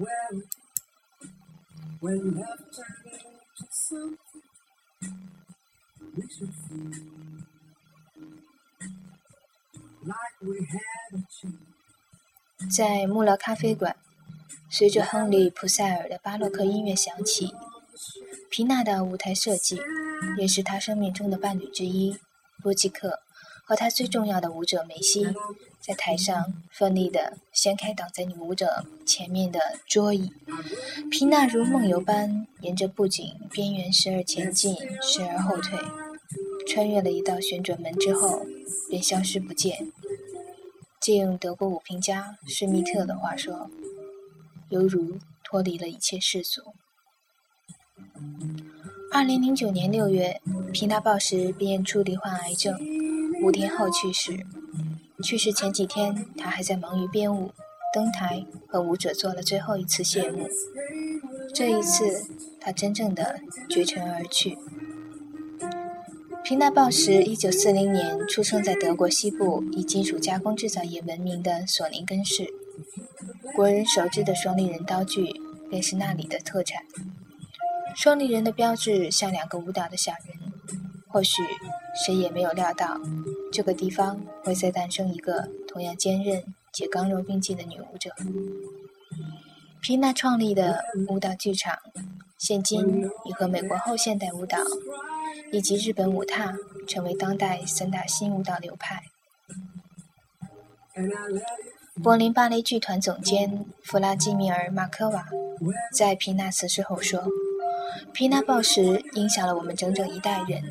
Well, when love turned into something we should feel like we had a chance. 在穆勒咖啡馆，随着亨利·普塞尔的巴洛克音乐响起，皮娜的舞台设计，也是他生命中的伴侣之一波吉克和他最重要的舞者梅西，在台上奋力地掀开挡在女舞者前面的桌椅。皮娜如梦游般沿着布景边缘时而前进，时而后退，穿越了一道旋转门之后，便消失不见。借用德国舞评家施密特的话说，犹如脱离了一切世俗。二零零九年六月，皮娜鲍什便验出罹患癌症。五天后去世。去世前几天，他还在忙于编舞、登台和舞者做了最后一次谢幕。这一次，他真正的绝尘而去。皮纳鲍什一九四零年出生在德国西部以金属加工制造业闻名的索林根市，国人熟知的双立人刀具便是那里的特产。双立人的标志像两个舞蹈的小人。或许谁也没有料到，这个地方会再诞生一个同样坚韧且刚柔并济的女舞者。皮娜创立的舞蹈剧场，现今已和美国后现代舞蹈以及日本舞踏成为当代三大新舞蹈流派。柏林芭蕾剧团总监弗拉基米尔·马科瓦在皮娜辞世后说：“皮娜鲍什影响了我们整整一代人。”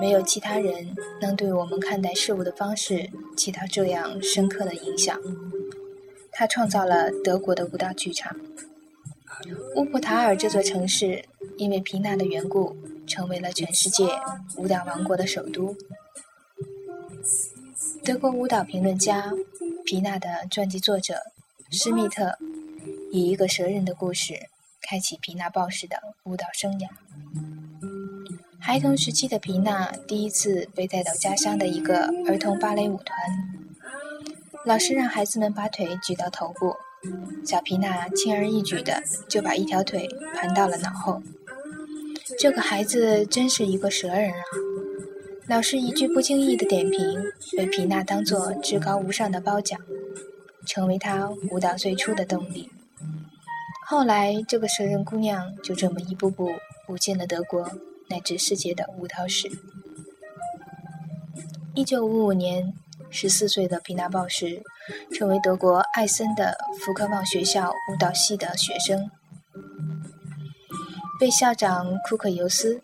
没有其他人能对我们看待事物的方式起到这样深刻的影响。他创造了德国的舞蹈剧场。乌普塔尔这座城市因为皮娜的缘故，成为了全世界舞蹈王国的首都。德国舞蹈评论家、皮娜的传记作者施密特，以一个蛇人的故事开启皮娜鲍什的舞蹈生涯。孩童时期的皮娜第一次被带到家乡的一个儿童芭蕾舞团，老师让孩子们把腿举到头部，小皮娜轻而易举的就把一条腿盘到了脑后。这个孩子真是一个蛇人啊！老师一句不经意的点评，被皮娜当作至高无上的褒奖，成为她舞蹈最初的动力。后来，这个蛇人姑娘就这么一步步舞进了德国。乃至世界的舞蹈史。一九五五年，十四岁的皮娜鲍什成为德国艾森的福克旺学校舞蹈系的学生，被校长库克尤斯，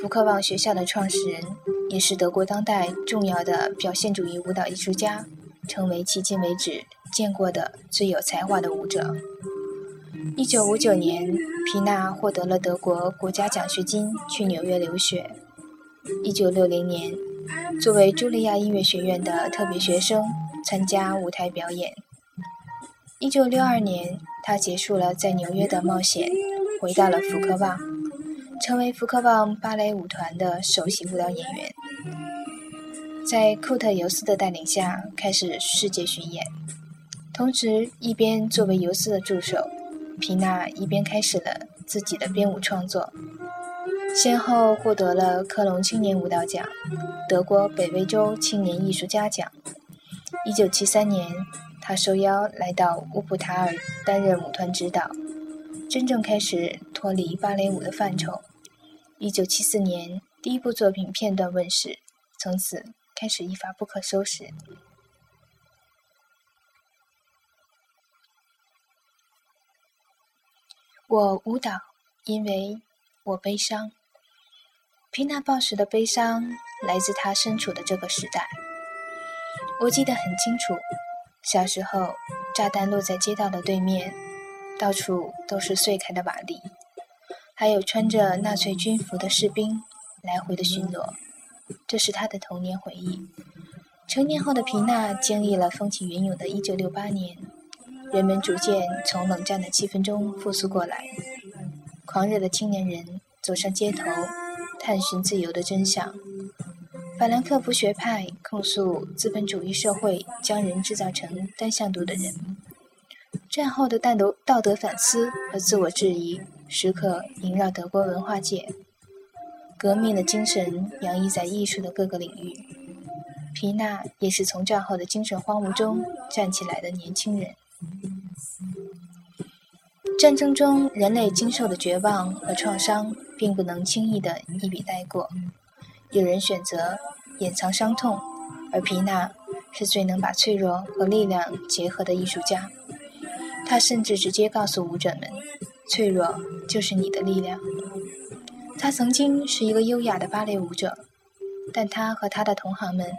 福克旺学校的创始人，也是德国当代重要的表现主义舞蹈艺术家，称为迄今为止见过的最有才华的舞者。一九五九年，皮娜获得了德国国家奖学金去纽约留学。一九六零年，作为茱莉亚音乐学院的特别学生参加舞台表演。一九六二年，他结束了在纽约的冒险，回到了福克旺，成为福克旺芭蕾舞团的首席舞蹈演员。在库特尤斯的带领下，开始世界巡演，同时一边作为尤斯的助手。皮娜一边开始了自己的编舞创作，先后获得了科隆青年舞蹈奖、德国北威州青年艺术家奖。1973年，她受邀来到乌普塔尔担任舞团指导，真正开始脱离芭蕾舞的范畴。1974年，第一部作品片段问世，从此开始一发不可收拾。我舞蹈，因为我悲伤。皮娜鲍什的悲伤来自他身处的这个时代。我记得很清楚，小时候炸弹落在街道的对面，到处都是碎开的瓦砾，还有穿着纳粹军服的士兵来回的巡逻。这是他的童年回忆。成年后的皮娜经历了风起云涌的1968年。人们逐渐从冷战的气氛中复苏过来，狂热的青年人走上街头，探寻自由的真相。法兰克福学派控诉资本主义社会将人制造成单向度的人，战后的道德道德反思和自我质疑时刻萦绕德国文化界，革命的精神洋溢在艺术的各个领域。皮娜也是从战后的精神荒芜中站起来的年轻人。战争中人类经受的绝望和创伤，并不能轻易的一笔带过。有人选择掩藏伤痛，而皮娜是最能把脆弱和力量结合的艺术家。他甚至直接告诉舞者们：“脆弱就是你的力量。”他曾经是一个优雅的芭蕾舞者，但他和他的同行们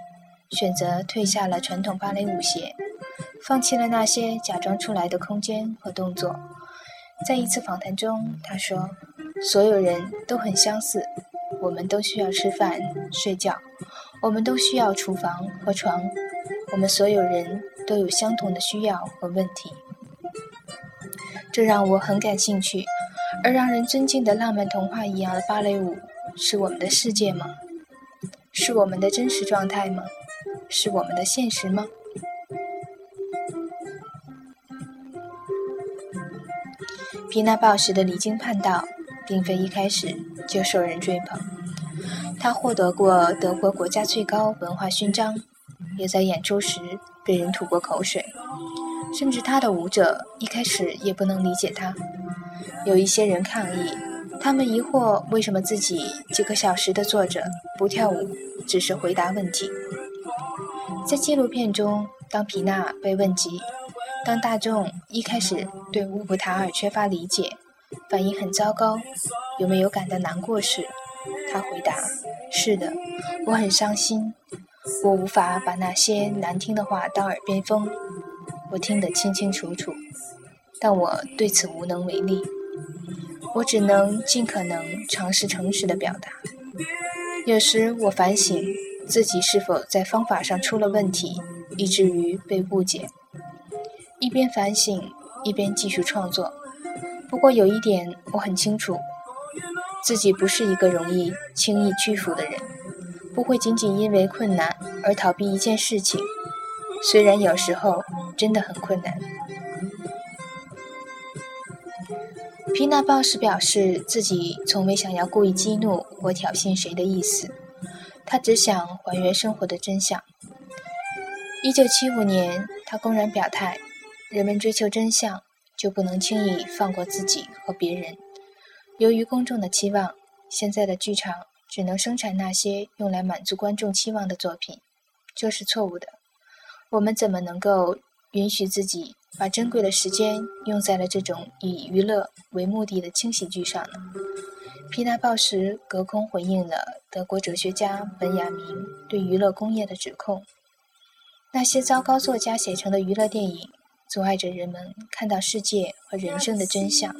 选择褪下了传统芭蕾舞鞋，放弃了那些假装出来的空间和动作。在一次访谈中，他说：“所有人都很相似，我们都需要吃饭、睡觉，我们都需要厨房和床，我们所有人都有相同的需要和问题。”这让我很感兴趣。而让人尊敬的浪漫童话一样的芭蕾舞，是我们的世界吗？是我们的真实状态吗？是我们的现实吗？皮娜鲍什的离经叛道，并非一开始就受人追捧。他获得过德国国家最高文化勋章，也在演出时被人吐过口水，甚至他的舞者一开始也不能理解他。有一些人抗议，他们疑惑为什么自己几个小时的坐着不跳舞，只是回答问题。在纪录片中，当皮娜被问及。当大众一开始对乌普塔尔缺乏理解，反应很糟糕，有没有感到难过时，他回答：“是的，我很伤心，我无法把那些难听的话当耳边风，我听得清清楚楚，但我对此无能为力，我只能尽可能尝试诚实的表达。有时我反省自己是否在方法上出了问题，以至于被误解。”一边反省，一边继续创作。不过有一点我很清楚，自己不是一个容易轻易屈服的人，不会仅仅因为困难而逃避一件事情，虽然有时候真的很困难。皮娜鲍什表示自己从没想要故意激怒或挑衅谁的意思，他只想还原生活的真相。一九七五年，他公然表态。人们追求真相，就不能轻易放过自己和别人。由于公众的期望，现在的剧场只能生产那些用来满足观众期望的作品，这是错误的。我们怎么能够允许自己把珍贵的时间用在了这种以娱乐为目的的轻喜剧上呢？皮娜鲍什隔空回应了德国哲学家本雅明对娱乐工业的指控：那些糟糕作家写成的娱乐电影。阻碍着人们看到世界和人生的真相。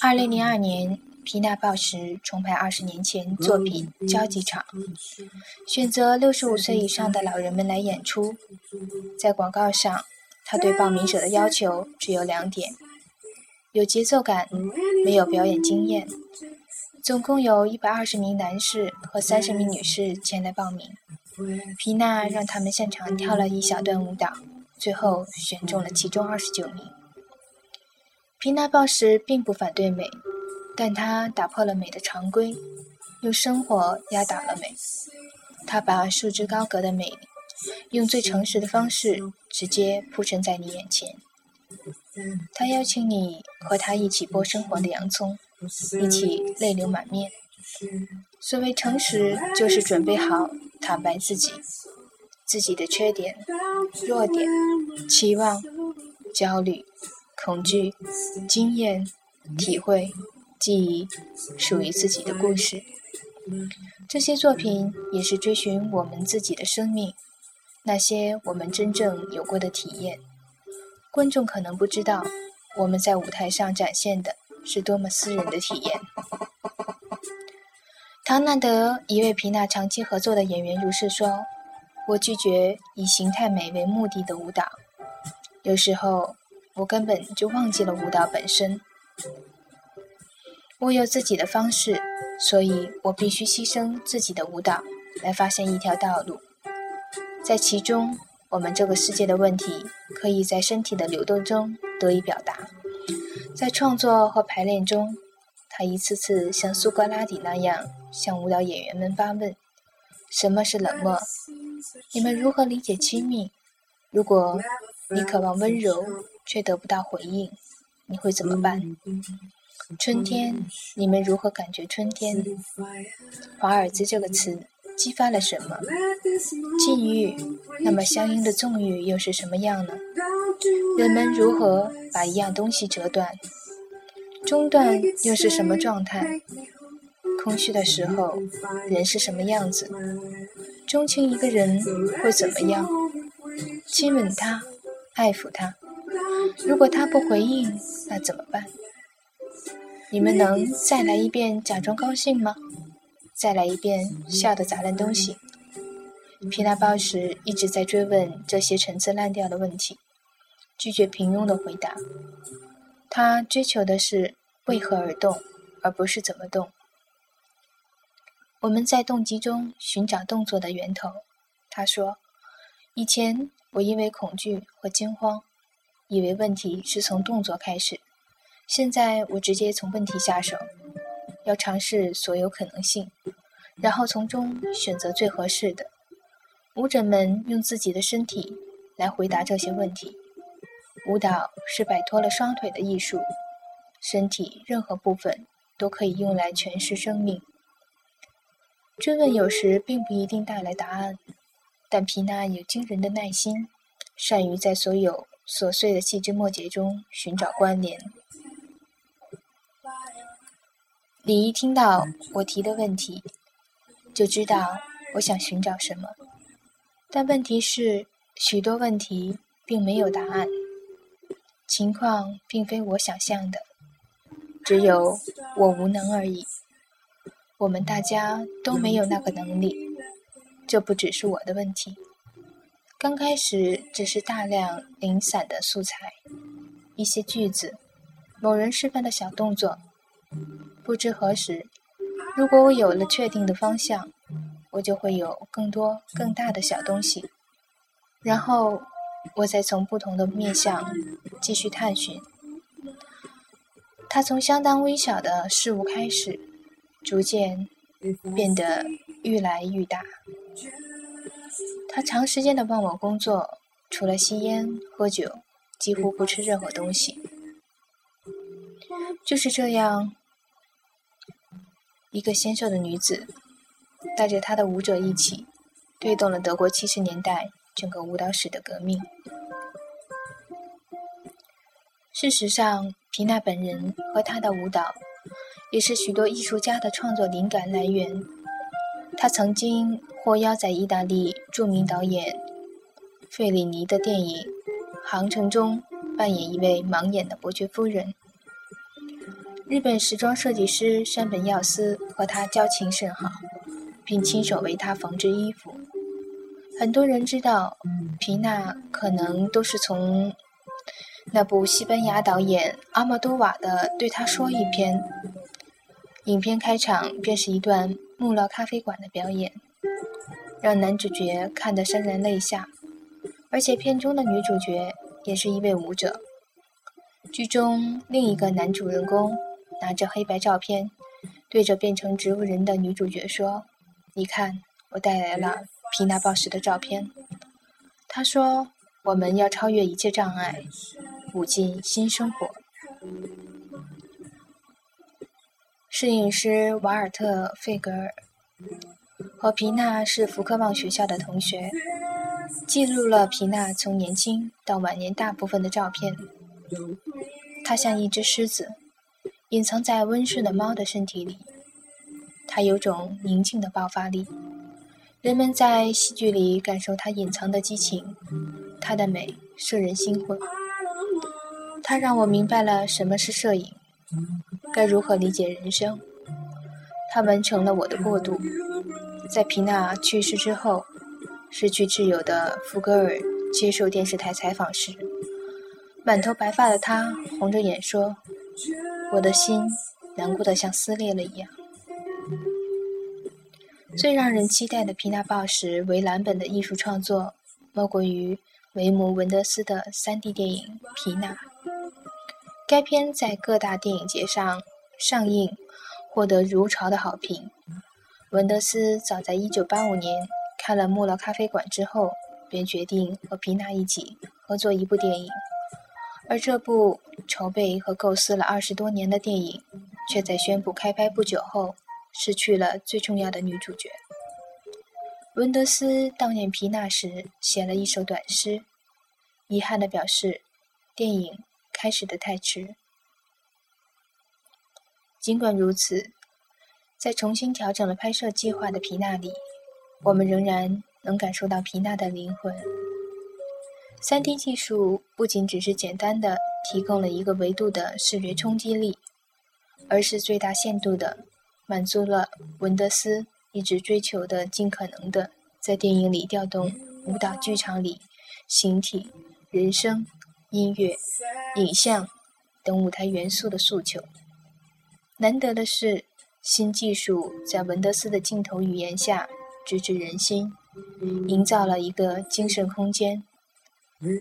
二零零二年，皮娜鲍什重拍二十年前作品《交集场》，选择六十五岁以上的老人们来演出。在广告上，他对报名者的要求只有两点：有节奏感，没有表演经验。总共有一百二十名男士和三十名女士前来报名。皮娜让他们现场跳了一小段舞蹈，最后选中了其中二十九名。皮娜鲍什并不反对美，但他打破了美的常规，用生活压倒了美。他把束之高阁的美，用最诚实的方式直接铺陈在你眼前。他邀请你和他一起剥生活的洋葱，一起泪流满面。所谓诚实，就是准备好坦白自己，自己的缺点、弱点、期望、焦虑、恐惧、经验、体会、记忆，属于自己的故事。这些作品也是追寻我们自己的生命，那些我们真正有过的体验。观众可能不知道，我们在舞台上展现的是多么私人的体验。唐纳德，一位皮娜长期合作的演员，如是说：“我拒绝以形态美为目的的舞蹈。有时候，我根本就忘记了舞蹈本身。我有自己的方式，所以我必须牺牲自己的舞蹈，来发现一条道路。在其中，我们这个世界的问题可以在身体的流动中得以表达。在创作和排练中，他一次次像苏格拉底那样向舞蹈演员们发问：“什么是冷漠？你们如何理解亲密？如果你渴望温柔却得不到回应，你会怎么办？春天，你们如何感觉春天？华尔兹这个词激发了什么？禁欲，那么相应的纵欲又是什么样呢？人们如何把一样东西折断？中断又是什么状态？空虚的时候，人是什么样子？钟情一个人会怎么样？亲吻他，爱抚他。如果他不回应，那怎么办？你们能再来一遍假装高兴吗？再来一遍笑得砸烂东西？皮纳鲍什一直在追问这些陈词滥调的问题，拒绝平庸的回答。他追求的是为何而动，而不是怎么动。我们在动机中寻找动作的源头，他说。以前我因为恐惧和惊慌，以为问题是从动作开始。现在我直接从问题下手，要尝试所有可能性，然后从中选择最合适的。舞者们用自己的身体来回答这些问题。舞蹈是摆脱了双腿的艺术，身体任何部分都可以用来诠释生命。追问有时并不一定带来答案。但皮娜有惊人的耐心，善于在所有琐碎的细枝末节中寻找关联。李一听到我提的问题，就知道我想寻找什么。但问题是，许多问题并没有答案。情况并非我想象的，只有我无能而已。我们大家都没有那个能力。这不只是我的问题。刚开始只是大量零散的素材，一些句子，某人示范的小动作。不知何时，如果我有了确定的方向，我就会有更多更大的小东西。然后，我再从不同的面向继续探寻。它从相当微小的事物开始，逐渐变得愈来愈大。他长时间的忘我工作，除了吸烟喝酒，几乎不吃任何东西。就是这样，一个纤瘦的女子，带着她的舞者一起，推动了德国七十年代整个舞蹈史的革命。事实上，皮娜本人和她的舞蹈，也是许多艺术家的创作灵感来源。他曾经。获邀在意大利著名导演费里尼的电影《航程》中扮演一位盲眼的伯爵夫人。日本时装设计师山本耀司和他交情甚好，并亲手为他缝制衣服。很多人知道皮娜，可能都是从那部西班牙导演阿莫多瓦的《对他说一篇》影片开场，便是一段穆勒咖啡馆的表演。让男主角看得潸然泪下，而且片中的女主角也是一位舞者。剧中另一个男主人公拿着黑白照片，对着变成植物人的女主角说：“你看，我带来了皮娜鲍什的照片。”他说：“我们要超越一切障碍，舞进新生活。”摄影师瓦尔特·费格尔。和皮娜是福克旺学校的同学，记录了皮娜从年轻到晚年大部分的照片。她像一只狮子，隐藏在温顺的猫的身体里。他有种宁静的爆发力，人们在戏剧里感受他隐藏的激情。他的美摄人心魂。他让我明白了什么是摄影，该如何理解人生。他完成了我的过渡。在皮娜去世之后，失去挚友的福格尔接受电视台采访时，满头白发的他红着眼说：“我的心难过的像撕裂了一样。”最让人期待的皮娜鲍什为蓝本的艺术创作，莫过于维姆·文德斯的 3D 电影《皮娜》。该片在各大电影节上上映，获得如潮的好评。文德斯早在1985年看了《穆勒咖啡馆》之后，便决定和皮娜一起合作一部电影。而这部筹备和构思了二十多年的电影，却在宣布开拍不久后，失去了最重要的女主角。文德斯悼念皮娜时写了一首短诗，遗憾地表示，电影开始的太迟。尽管如此，在重新调整了拍摄计划的皮娜里，我们仍然能感受到皮娜的灵魂。3D 技术不仅只是简单的提供了一个维度的视觉冲击力，而是最大限度的满足了文德斯一直追求的尽可能的在电影里调动舞蹈剧场里形体、人声、音乐、影像等舞台元素的诉求。难得的是，新技术在文德斯的镜头语言下直指人心，营造了一个精神空间。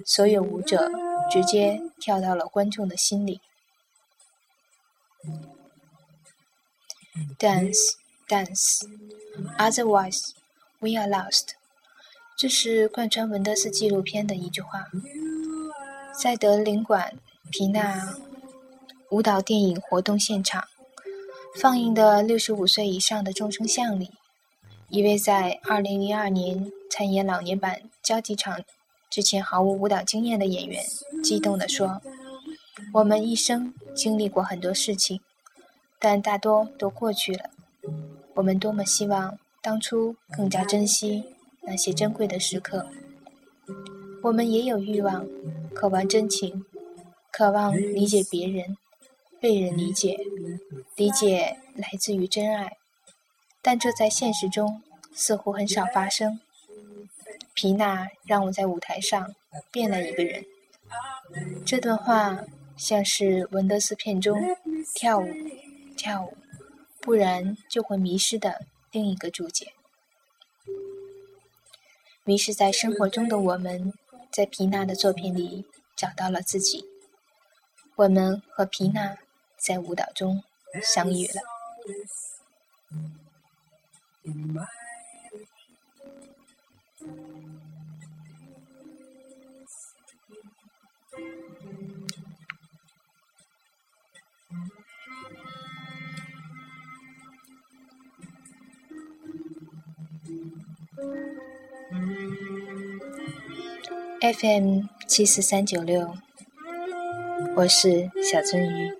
所有舞者直接跳到了观众的心里。Dance, dance, otherwise we are lost。这是贯穿文德斯纪录片的一句话。在德领馆皮纳舞蹈电影活动现场放映的六十五岁以上的众生像里，一位在二零零二年参演老年版交际场。之前毫无舞蹈经验的演员激动地说：“我们一生经历过很多事情，但大多都过去了。我们多么希望当初更加珍惜那些珍贵的时刻。我们也有欲望，渴望真情，渴望理解别人，被人理解，理解来自于真爱。但这在现实中似乎很少发生。”皮娜让我在舞台上变了一个人。这段话像是文德斯片中“跳舞，跳舞，不然就会迷失”的另一个注解。迷失在生活中的我们，在皮娜的作品里找到了自己。我们和皮娜在舞蹈中相遇了。FM 七四三九六，我是小鳟鱼。